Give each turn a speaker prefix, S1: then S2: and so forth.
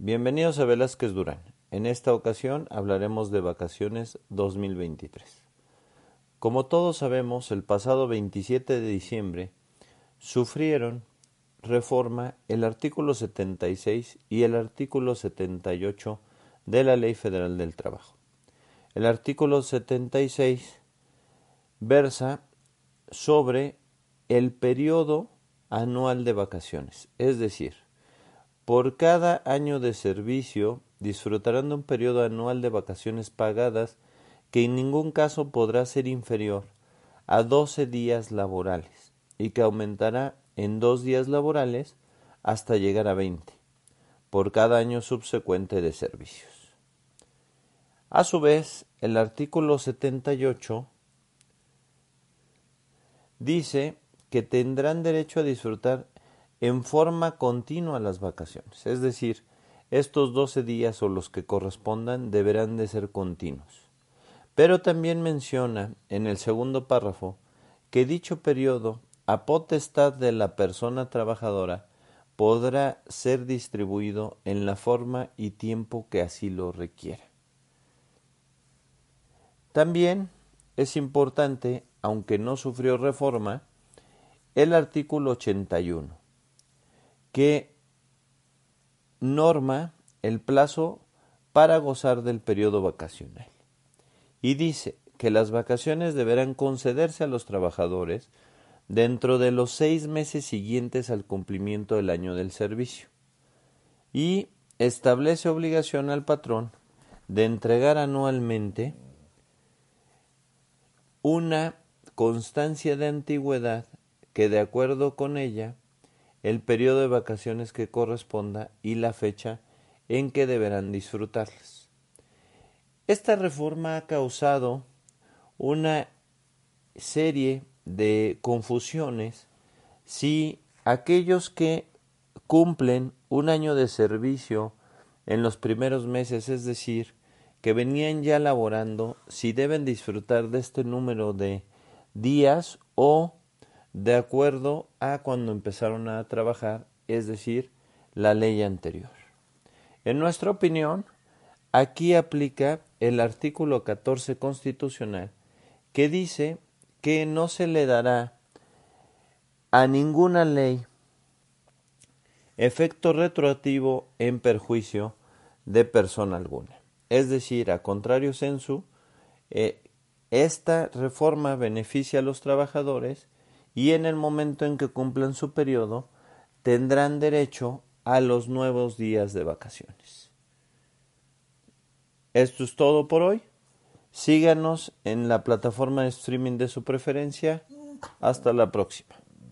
S1: Bienvenidos a Velázquez Durán. En esta ocasión hablaremos de vacaciones 2023. Como todos sabemos, el pasado 27 de diciembre sufrieron reforma el artículo 76 y el artículo 78 de la Ley Federal del Trabajo. El artículo 76 versa sobre el periodo anual de vacaciones, es decir, por cada año de servicio disfrutarán de un periodo anual de vacaciones pagadas que en ningún caso podrá ser inferior a 12 días laborales y que aumentará en dos días laborales hasta llegar a 20 por cada año subsecuente de servicios. A su vez, el artículo 78 dice que tendrán derecho a disfrutar en forma continua las vacaciones, es decir, estos 12 días o los que correspondan deberán de ser continuos. Pero también menciona en el segundo párrafo que dicho periodo, a potestad de la persona trabajadora, podrá ser distribuido en la forma y tiempo que así lo requiera. También es importante, aunque no sufrió reforma, el artículo 81, que norma el plazo para gozar del periodo vacacional. Y dice que las vacaciones deberán concederse a los trabajadores dentro de los seis meses siguientes al cumplimiento del año del servicio. Y establece obligación al patrón de entregar anualmente una constancia de antigüedad que de acuerdo con ella el periodo de vacaciones que corresponda y la fecha en que deberán disfrutarlas. Esta reforma ha causado una serie de confusiones si aquellos que cumplen un año de servicio en los primeros meses, es decir, que venían ya laborando, si deben disfrutar de este número de días o de acuerdo a cuando empezaron a trabajar, es decir, la ley anterior. En nuestra opinión, aquí aplica el artículo 14 constitucional que dice que no se le dará a ninguna ley efecto retroactivo en perjuicio de persona alguna. Es decir, a contrario censu, eh, esta reforma beneficia a los trabajadores y en el momento en que cumplan su periodo tendrán derecho a los nuevos días de vacaciones. Esto es todo por hoy. Síganos en la plataforma de streaming de su preferencia. Hasta la próxima.